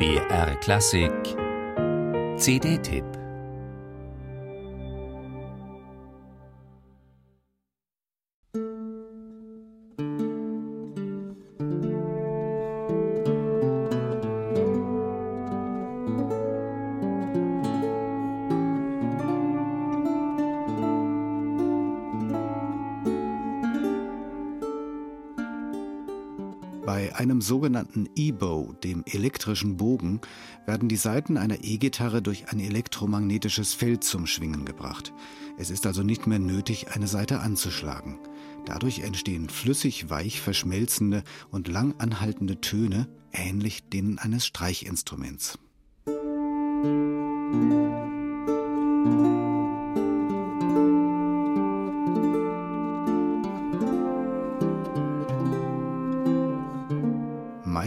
BR Klassik. CD-Tipp Bei einem sogenannten E-Bow, dem elektrischen Bogen, werden die Saiten einer E-Gitarre durch ein elektromagnetisches Feld zum Schwingen gebracht. Es ist also nicht mehr nötig, eine Saite anzuschlagen. Dadurch entstehen flüssig weich verschmelzende und lang anhaltende Töne, ähnlich denen eines Streichinstruments. Musik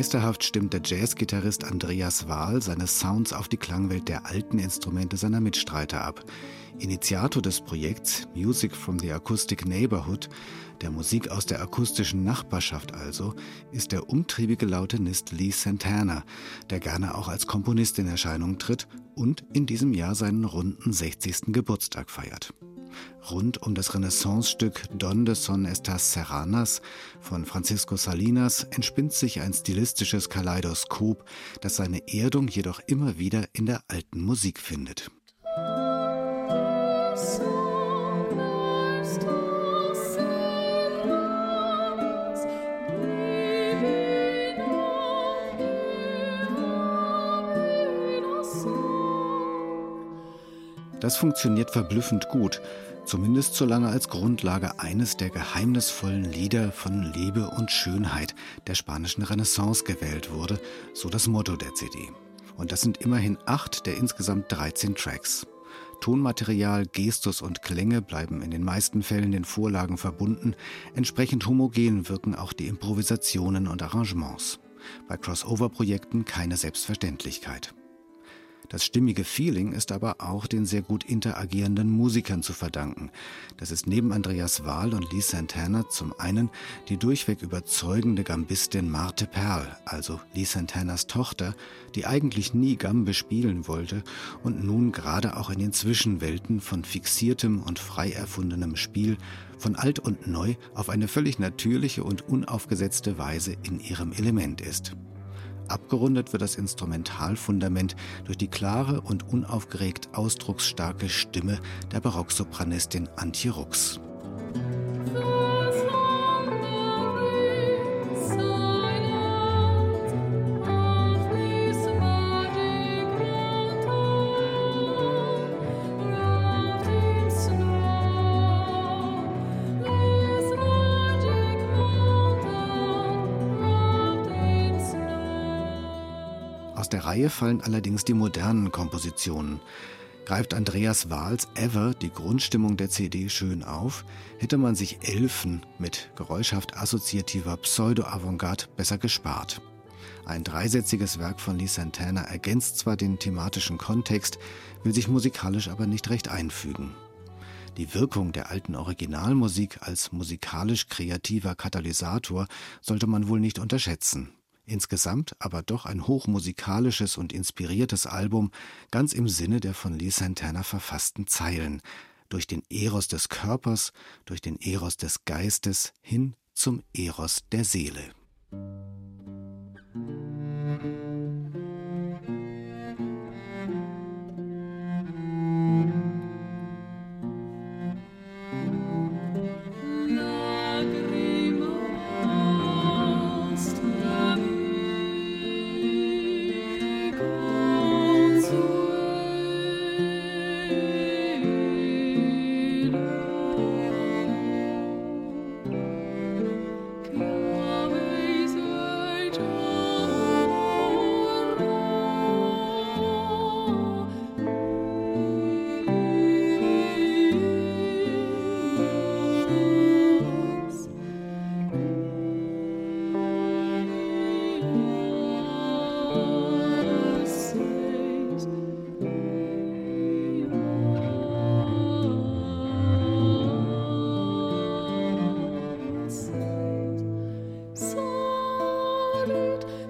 Meisterhaft stimmt der Jazzgitarrist Andreas Wahl seine Sounds auf die Klangwelt der alten Instrumente seiner Mitstreiter ab. Initiator des Projekts Music from the Acoustic Neighborhood, der Musik aus der akustischen Nachbarschaft also, ist der umtriebige Lautenist Lee Santana, der gerne auch als Komponist in Erscheinung tritt und in diesem Jahr seinen runden 60. Geburtstag feiert. Rund um das Renaissance-Stück Donde son estas serranas von Francisco Salinas entspinnt sich ein stilistisches Kaleidoskop, das seine Erdung jedoch immer wieder in der alten Musik findet. Das funktioniert verblüffend gut, zumindest solange als Grundlage eines der geheimnisvollen Lieder von Liebe und Schönheit der spanischen Renaissance gewählt wurde, so das Motto der CD. Und das sind immerhin acht der insgesamt 13 Tracks. Tonmaterial, Gestus und Klänge bleiben in den meisten Fällen den Vorlagen verbunden, entsprechend homogen wirken auch die Improvisationen und Arrangements. Bei Crossover-Projekten keine Selbstverständlichkeit. Das stimmige Feeling ist aber auch den sehr gut interagierenden Musikern zu verdanken. Das ist neben Andreas Wahl und Lee Santana zum einen die durchweg überzeugende Gambistin Marte Perl, also Lee Santanas Tochter, die eigentlich nie Gambe spielen wollte und nun gerade auch in den Zwischenwelten von fixiertem und frei erfundenem Spiel von alt und neu auf eine völlig natürliche und unaufgesetzte Weise in ihrem Element ist. Abgerundet wird das Instrumentalfundament durch die klare und unaufgeregt ausdrucksstarke Stimme der Barocksopranistin Antje Rux. Der Reihe fallen allerdings die modernen Kompositionen. Greift Andreas Wahls Ever die Grundstimmung der CD schön auf, hätte man sich Elfen mit geräuschhaft assoziativer Pseudo-Avantgarde besser gespart. Ein dreisätziges Werk von Lee Santana ergänzt zwar den thematischen Kontext, will sich musikalisch aber nicht recht einfügen. Die Wirkung der alten Originalmusik als musikalisch kreativer Katalysator sollte man wohl nicht unterschätzen. Insgesamt aber doch ein hochmusikalisches und inspiriertes Album, ganz im Sinne der von Lee Santana verfassten Zeilen. Durch den Eros des Körpers, durch den Eros des Geistes hin zum Eros der Seele. Spirit.